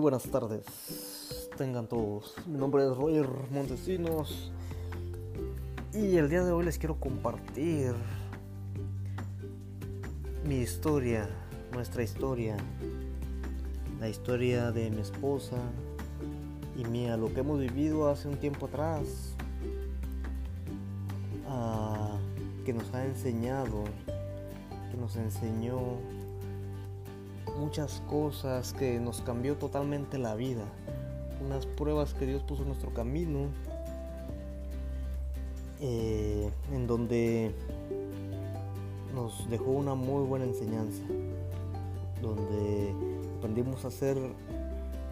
Muy buenas tardes, tengan todos. Mi nombre es Roger Montesinos. Y el día de hoy les quiero compartir mi historia, nuestra historia, la historia de mi esposa y mía, lo que hemos vivido hace un tiempo atrás, ah, que nos ha enseñado, que nos enseñó muchas cosas que nos cambió totalmente la vida. Unas pruebas que Dios puso en nuestro camino. Eh, en donde nos dejó una muy buena enseñanza. Donde aprendimos a ser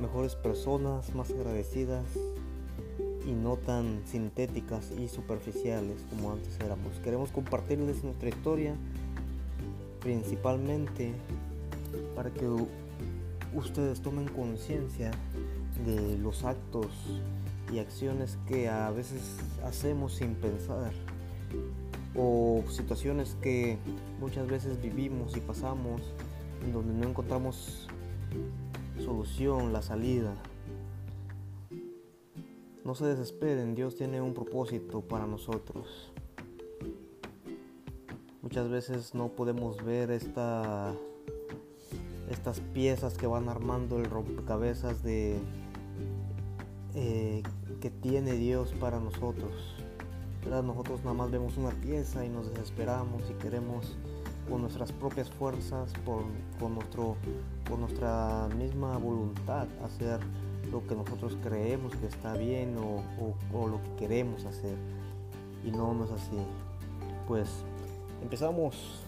mejores personas, más agradecidas y no tan sintéticas y superficiales como antes éramos. Queremos compartirles nuestra historia principalmente para que ustedes tomen conciencia de los actos y acciones que a veces hacemos sin pensar o situaciones que muchas veces vivimos y pasamos en donde no encontramos solución, la salida. No se desesperen, Dios tiene un propósito para nosotros. Muchas veces no podemos ver esta estas piezas que van armando el rompecabezas de eh, que tiene Dios para nosotros. Nosotros nada más vemos una pieza y nos desesperamos y queremos con nuestras propias fuerzas, con, nuestro, por nuestra misma voluntad hacer lo que nosotros creemos que está bien o, o lo que queremos hacer. Y no, no es así. Pues empezamos.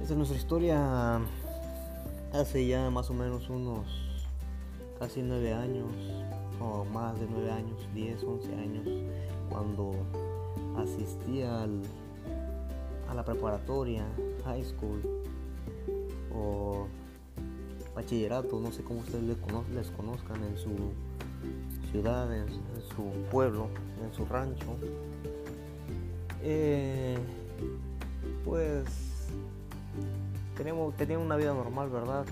Esta es nuestra historia hace ya más o menos unos casi nueve años o más de nueve años, 10, 11 años, cuando asistí al, a la preparatoria, high school o bachillerato, no sé cómo ustedes les, conozcan en su ciudad, en, su pueblo, en su rancho. Eh, pues tenía una vida normal, ¿verdad?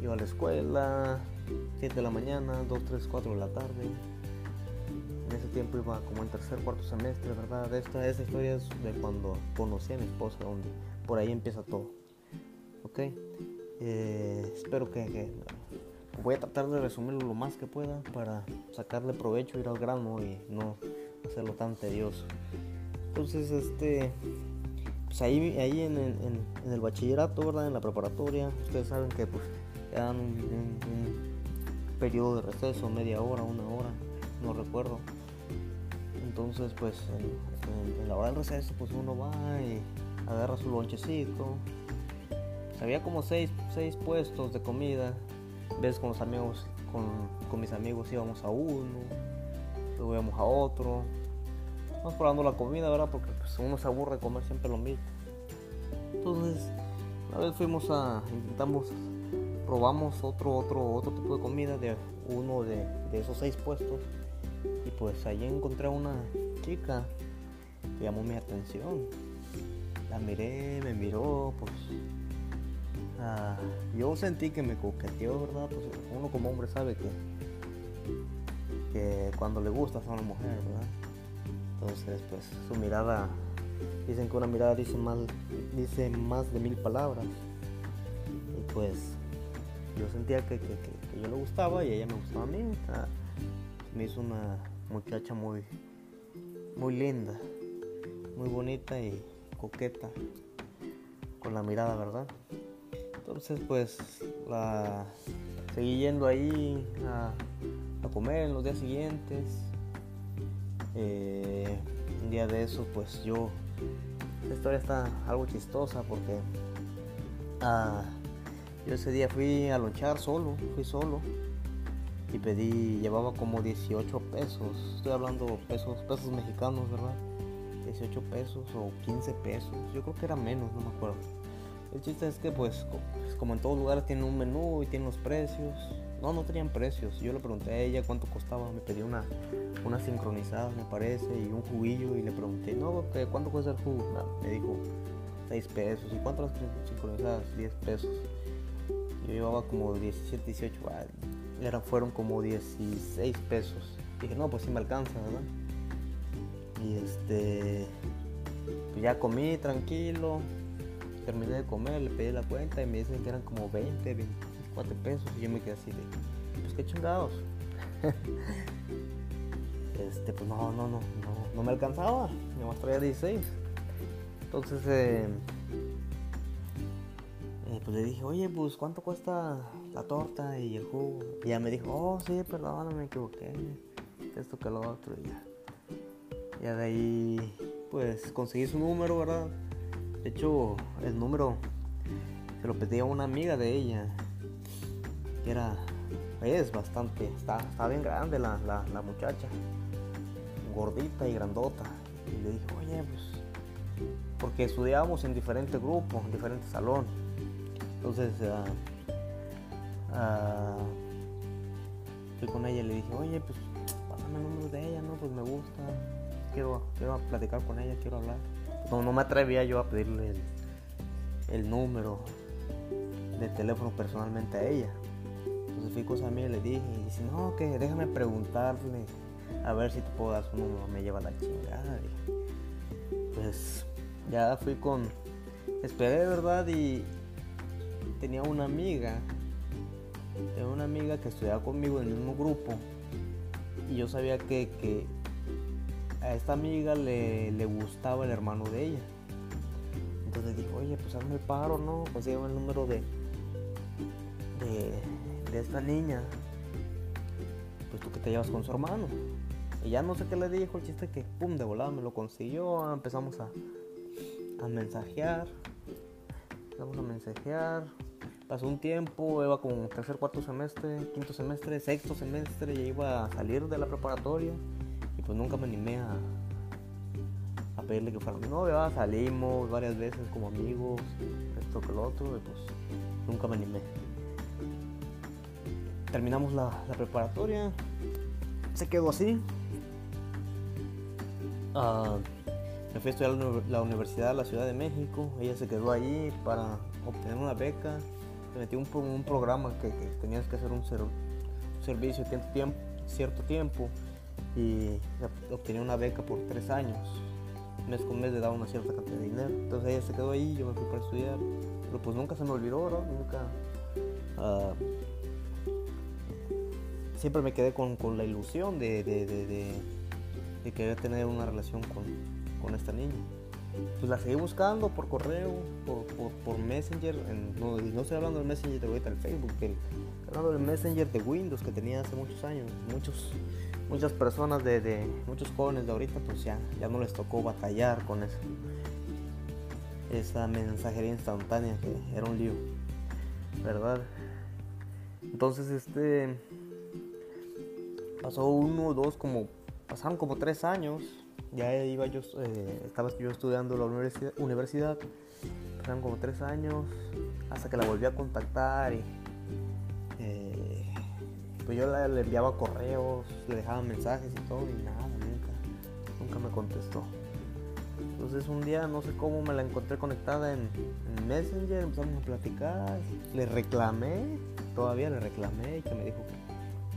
Iba a la escuela, 7 de la mañana, 2, 3, 4 de la tarde. En ese tiempo iba como en tercer, cuarto semestre, ¿verdad? Esta, esta historia es de cuando conocí a mi esposa, donde por ahí empieza todo. ¿Ok? Eh, espero que, Voy a tratar de resumirlo lo más que pueda para sacarle provecho, ir al grano y no hacerlo tan tedioso. Entonces, este pues ahí, ahí en, el bachillerato, ¿verdad? En la preparatoria, ustedes saben que pues un, periodo de receso, media hora, una hora, no recuerdo. Entonces, pues en, la hora del receso, pues uno va y agarra su lonchecito. Había como seis, seis puestos de comida. Ves con los amigos, con, con mis amigos íbamos a uno, luego íbamos a otro, Estamos probando la comida, ¿verdad? Porque pues, uno se aburre de comer siempre lo mismo. Entonces, una vez fuimos a, intentamos, probamos otro, otro, otro tipo de comida de uno de, esos seis puestos. Y pues ahí encontré una chica que llamó mi atención. La miré, me miró, pues ah, yo sentí que me coqueteó, ¿verdad? Pues uno como hombre sabe que, que cuando le gusta a una mujer, ¿verdad? Entonces, pues su mirada, dicen que una mirada dice, mal, dice más de mil palabras. Y pues yo sentía que, yo le gustaba y ella me gustaba a mí. me hizo una muchacha muy, muy linda, muy bonita y coqueta con la mirada, ¿verdad? Entonces, pues la seguí yendo ahí a, a comer en los días siguientes eh, un día de eso, pues yo. Esta historia está algo chistosa porque. Ah, yo ese día fui a luchar solo, fui solo. Y pedí, llevaba como 18 pesos. Estoy hablando pesos, pesos mexicanos, ¿verdad? 18 pesos o 15 pesos. Yo creo que era menos, no me acuerdo. El chiste es que pues, pues como en todos lugares tiene un menú y tiene los precios. No, no tenían precios. Yo le pregunté a ella cuánto costaba. Me pedí una, una sincronizada, me parece, y un juguillo. Y le pregunté, no, ¿cuánto cuesta el jugo? me dijo 6 pesos. ¿Y cuánto las sincronizadas? 10 pesos. Yo llevaba como 17, 18. era, fueron como 16 pesos. Dije, no, pues sí me alcanza, ¿verdad? Y este, pues ya comí tranquilo, terminé de comer, le pedí la cuenta y me dicen que eran como 20, 24 pesos. Y yo me quedé así de, pues qué chingados. este, pues no, no, no, no, no me alcanzaba, me traía 16. Entonces, eh, eh, pues le dije, oye, pues cuánto cuesta la torta y el jugo. Y ella me dijo, oh, sí, perdón, me equivoqué. Esto que lo otro. Y ya. ya de ahí, pues conseguí su número, ¿verdad? De hecho, el número se lo pedí a una amiga de ella. Era, es bastante, está, está bien grande la, la, muchacha. Gordita y grandota. Y le dije, oye, pues, porque estudiábamos en diferentes grupos, en diferentes salones. Entonces, uh, fui con ella y le dije, oye, pues pásame el número de ella, ¿no? Pues me gusta, quiero, quiero platicar con ella, quiero hablar. No, no me atrevía yo a pedirle el, número de teléfono personalmente a ella. Entonces fui con esa y le dije, y dice, no, que déjame preguntarle a ver si te puedo dar su número, me lleva la chingada. pues ya fui con, esperé, ¿verdad? Y tenía una amiga tengo una amiga que estudiaba conmigo en el mismo grupo y yo sabía que, a esta amiga le, gustaba el hermano de ella. Entonces dijo, oye, pues hazme el paro, ¿no? Consigue el número de, esta niña. Pues tú que te llevas con su hermano. Y ya no sé qué le dijo, el chiste que, pum, de volada me lo consiguió. Empezamos a, a mensajear. Empezamos a mensajear pasó un tiempo, iba como tercer, cuarto semestre, quinto semestre, sexto semestre, ya iba a salir de la preparatoria y pues nunca me animé a, a pedirle que fuera mi novia. Salimos varias veces como amigos, esto que lo otro, y pues nunca me animé. Terminamos la, preparatoria, se quedó así. Uh, me fui a estudiar la universidad de la Ciudad de México, ella se quedó allí para obtener una beca me metí un, un programa que, tenías que hacer un, servicio cierto tiempo, cierto tiempo y obtenía una beca por tres años. Mes con mes le daba una cierta cantidad de dinero. Entonces ella se quedó ahí, yo me fui para estudiar. Pero pues nunca se me olvidó, ¿no? Nunca... Uh, siempre me quedé con, con la ilusión de, de, de, de, querer tener una relación con, con esta niña pues la seguí buscando por correo, por, por, Messenger. no, no, estoy hablando del Messenger de ahorita, el Facebook, estoy hablando del Messenger de Windows que tenía hace muchos años. Muchos, muchas personas de, muchos jóvenes de ahorita, pues ya, ya no les tocó batallar con eso. Esa mensajería instantánea que era un lío, ¿verdad? Entonces, este. Pasó uno, dos, como. Pasaron como tres años ya iba yo, eh, estaba yo estudiando la universidad, universidad, pasaron como tres años, hasta que la volví a contactar y eh, pues yo le, enviaba correos, le dejaba mensajes y todo y nada, nunca, nunca me contestó. Entonces un día no sé cómo me la encontré conectada en, Messenger, empezamos a platicar, le reclamé, todavía le reclamé y que me dijo que,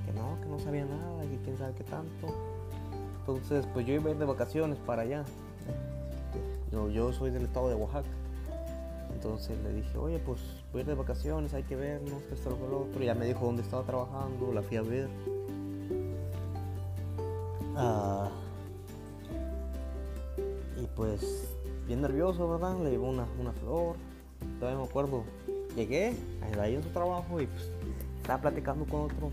que no, que no sabía nada, que quién sabe qué tanto entonces, pues yo iba a ir de vacaciones para allá. Yo, yo soy del estado de Oaxaca. Entonces le dije, oye, pues voy a ir de vacaciones, hay que vernos, que esto, lo otro. Y ya me dijo dónde estaba trabajando, la fui a ver. Ah, y pues, bien nervioso, ¿verdad? Le llevó una, una flor. Todavía me acuerdo. Llegué, ahí en su trabajo y pues estaba platicando con otro,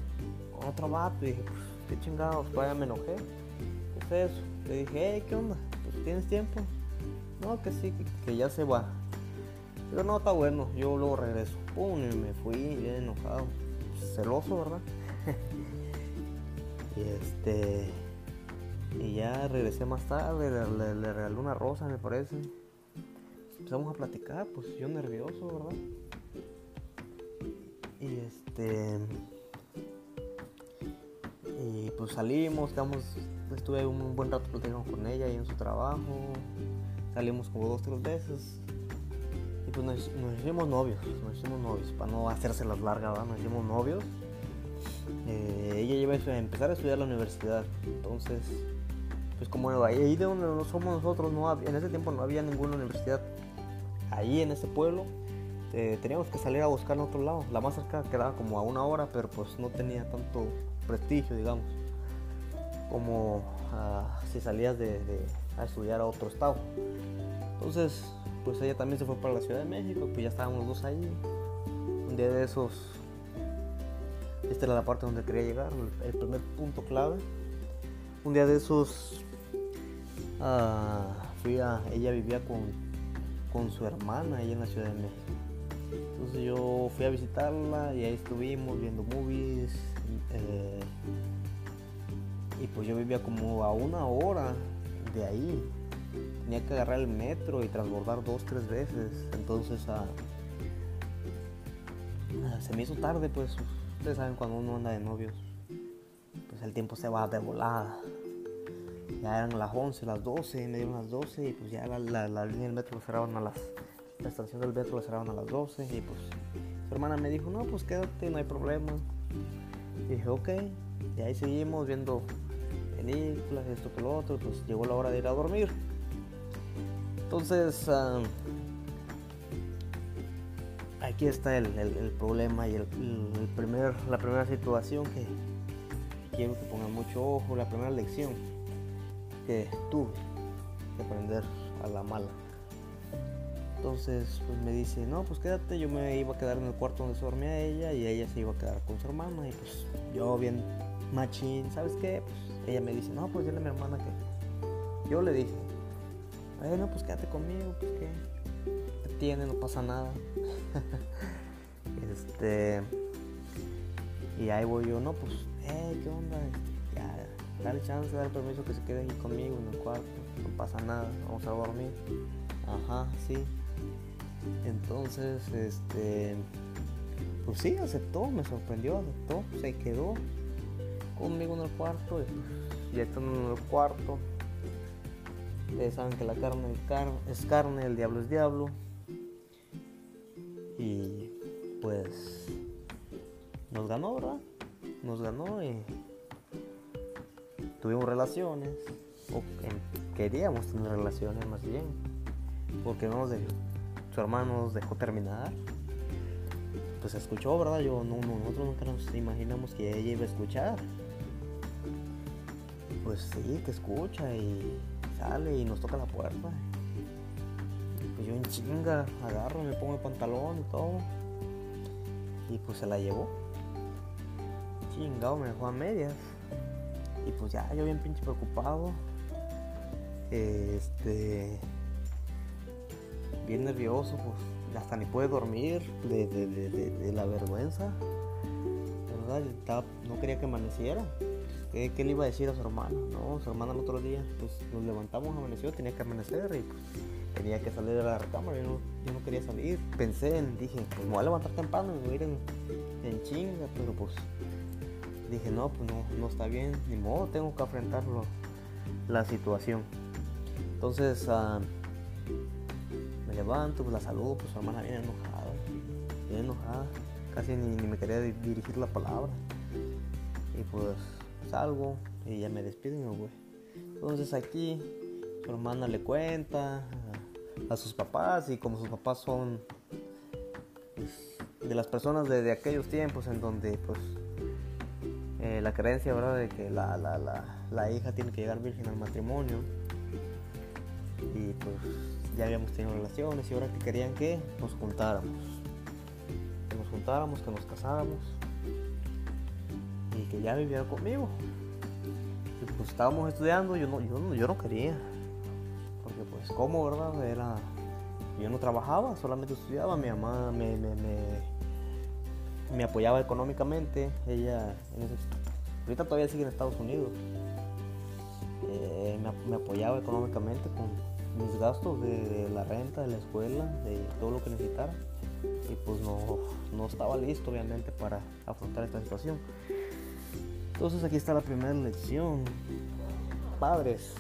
otro vato. Y dije, pues, qué chingados, todavía me enojé eso. Le dije, hey, ¿qué onda? Pues, ¿Tienes tiempo? No, que sí, que, ya se va. Pero no, está bueno, yo luego regreso. Pum, y me fui bien enojado. Celoso, ¿verdad? y este. Y ya regresé más tarde, le, le, regalé una rosa, me parece. Empezamos a platicar, pues yo nervioso, ¿verdad? Y este. Salimos, quedamos estuve un buen rato platicando con ella y en su trabajo. Salimos como dos, tres veces. Y pues nos, hicimos novios, nos hicimos novios, para no hacerse las largas, nos hicimos novios. eh, ella iba a empezar a estudiar la universidad. Entonces, pues como ahí de donde somos nosotros, no en ese tiempo no había ninguna universidad ahí en ese pueblo. Eh, teníamos que salir a buscar en otro lado. La más cerca quedaba como a una hora, pero pues no tenía tanto prestigio, digamos, como ah, si salías de, a estudiar a otro estado. Entonces, pues ella también se fue para la Ciudad de México, pues ya estábamos dos ahí. Un día de esos, esta era la parte donde quería llegar, el primer punto clave. Un día de esos, uh, fui a, ella vivía con, con su hermana ahí en la Ciudad de México. Entonces yo fui a visitarla y ahí estuvimos viendo movies. Eh, y pues yo vivía como a una hora de ahí. Tenía que agarrar el metro y transbordar dos, tres veces. Entonces ah, ah, se me hizo tarde, pues ustedes saben cuando uno anda de novios, pues el tiempo se va de volada. Ya eran las 11, las 12, me dieron las 12 y pues ya la, línea del metro cerraban a las... La estación del metro la cerraban a las 12 y pues su hermana me dijo, no, pues quédate, no hay problema. Y dije, ok. Y ahí seguimos viendo películas, esto que lo otro, pues llegó la hora de ir a dormir. Entonces, ah, aquí está el, problema y el, primer, la primera situación que quiero que pongan mucho ojo, la primera lección que tuve que aprender a la mala. Entonces pues me dice, no, pues quédate, yo me iba a quedar en el cuarto donde se dormía ella y ella se iba a quedar con su hermana y pues yo bien machín, ¿sabes qué? Pues ella me dice, no, pues dile a mi hermana que... Yo le dije, bueno, pues quédate conmigo, pues qué, ¿Qué tiene, no pasa nada. este... Y ahí voy yo, no, pues, hey, ¿qué onda? Ya, dale chance, dale permiso que se quede conmigo en el cuarto, no pasa nada, vamos a dormir. Ajá, sí. Entonces, este, pues sí, aceptó, me sorprendió, aceptó, se quedó conmigo en el cuarto y ya estando en el cuarto ustedes saben que la carne es carne, el diablo es diablo y pues nos ganó, ¿verdad? Nos ganó y tuvimos relaciones o queríamos tener relaciones más bien porque no nos dejó, su hermano nos dejó terminar pues escuchó, ¿verdad? Yo no, nosotros nunca nos imaginamos que ella iba a escuchar pues sí, que escucha y sale y nos toca la puerta. pues yo en chinga agarro, me pongo el pantalón y todo. Y pues se la llevó. Chingado, me dejó a medias. Y pues ya, yo bien pinche preocupado. Este. Bien nervioso, pues hasta ni puede dormir de, de la vergüenza. ¿Verdad? No quería que amaneciera. ¿Qué, le iba a decir a su hermana? No, su hermana el otro día, pues nos levantamos, amaneció, tenía que amanecer y pues tenía que salir de la recámara. Yo no, quería salir. Pensé en, dije, pues me voy a levantar temprano y voy a ir en, chinga, pero pues dije, no, pues no, no está bien, ni modo, tengo que enfrentarlo, la situación. Entonces uh, me levanto, pues la saludo, pues su hermana viene enojada, bien enojada, casi ni me quería dirigir la palabra. Y pues salgo y ya me despido y. Entonces aquí su hermana le cuenta a, sus papás y como sus papás son pues, de las personas de, aquellos tiempos en donde pues eh, la creencia verdad de que la, la, la, la, hija tiene que llegar virgen al matrimonio. Y pues ya habíamos tenido relaciones y ahora que querían que nos juntáramos. Que nos juntáramos que nos casáramos que ya viviera conmigo. Pues estábamos estudiando, yo no, yo yo no quería. Porque pues como, ¿verdad? Era, yo no trabajaba, solamente estudiaba. Mi mamá me, me, me, apoyaba económicamente. Ella, ahorita todavía sigue en Estados Unidos. Eh, me, apoyaba económicamente con mis gastos de, la renta, de la escuela, de todo lo que necesitara. Y pues no, no estaba listo obviamente para afrontar esta situación. Entonces aquí está la primera lección. Padres.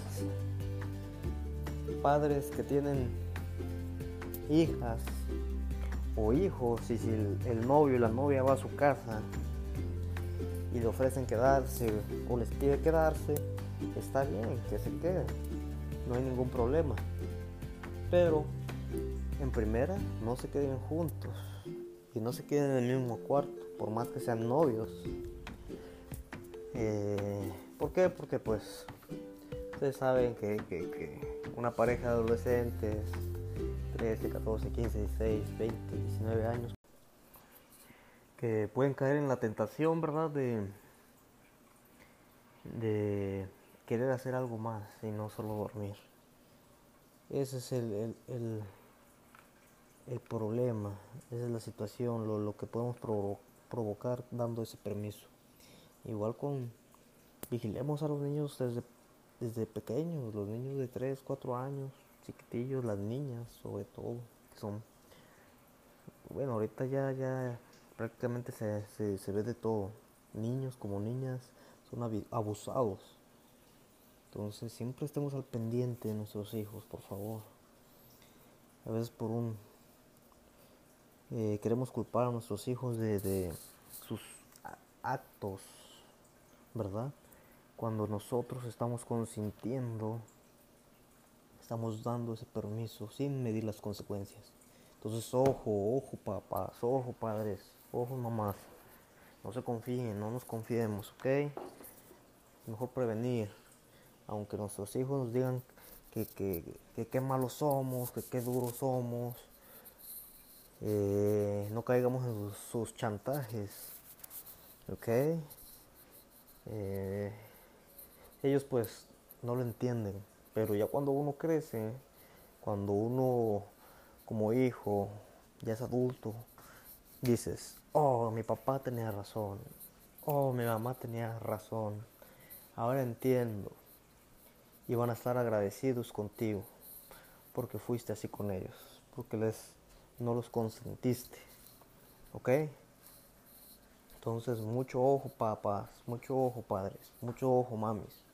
Padres que tienen hijas o hijos y si el, novio y la novia va a su casa y le ofrecen quedarse o les pide quedarse, está bien, que se queden, no hay ningún problema. Pero en primera, no se queden juntos y no se queden en el mismo cuarto, por más que sean novios. Eh, ¿Por qué? Porque pues ustedes saben que, que una pareja de adolescentes, 13, 14, 15, 16, 20, 19 años, que pueden caer en la tentación, ¿verdad? De, de querer hacer algo más y no solo dormir. Ese es el, el, el, problema, esa es la situación, lo, lo que podemos provocar dando ese permiso. Igual con, vigilemos a los niños desde, desde pequeños, los niños de 3, 4 años, chiquitillos, las niñas sobre todo, que son, bueno, ahorita ya, ya prácticamente se, se, ve de todo. Niños como niñas son abusados. Entonces siempre estemos al pendiente de nuestros hijos, por favor. A veces por un... Eh, queremos culpar a nuestros hijos de, de sus actos, ¿verdad? Cuando nosotros estamos consintiendo, estamos dando ese permiso sin medir las consecuencias. Entonces, ojo, ojo papás, ojo padres, ojo mamás. No se confíen, no nos confiemos, ¿ok? Mejor prevenir. Aunque nuestros hijos nos digan que qué malos somos, que qué duros somos. Eh, no caigamos en sus, chantajes. ¿Ok? Eh, ellos pues no lo entienden. Pero ya cuando uno crece, cuando uno como hijo ya es adulto, dices, oh, mi papá tenía razón, oh, mi mamá tenía razón, ahora entiendo. Y van a estar agradecidos contigo porque fuiste así con ellos, porque les no los consentiste. ¿Ok? Entonces, mucho ojo, papás, mucho ojo, padres, mucho ojo, mamis.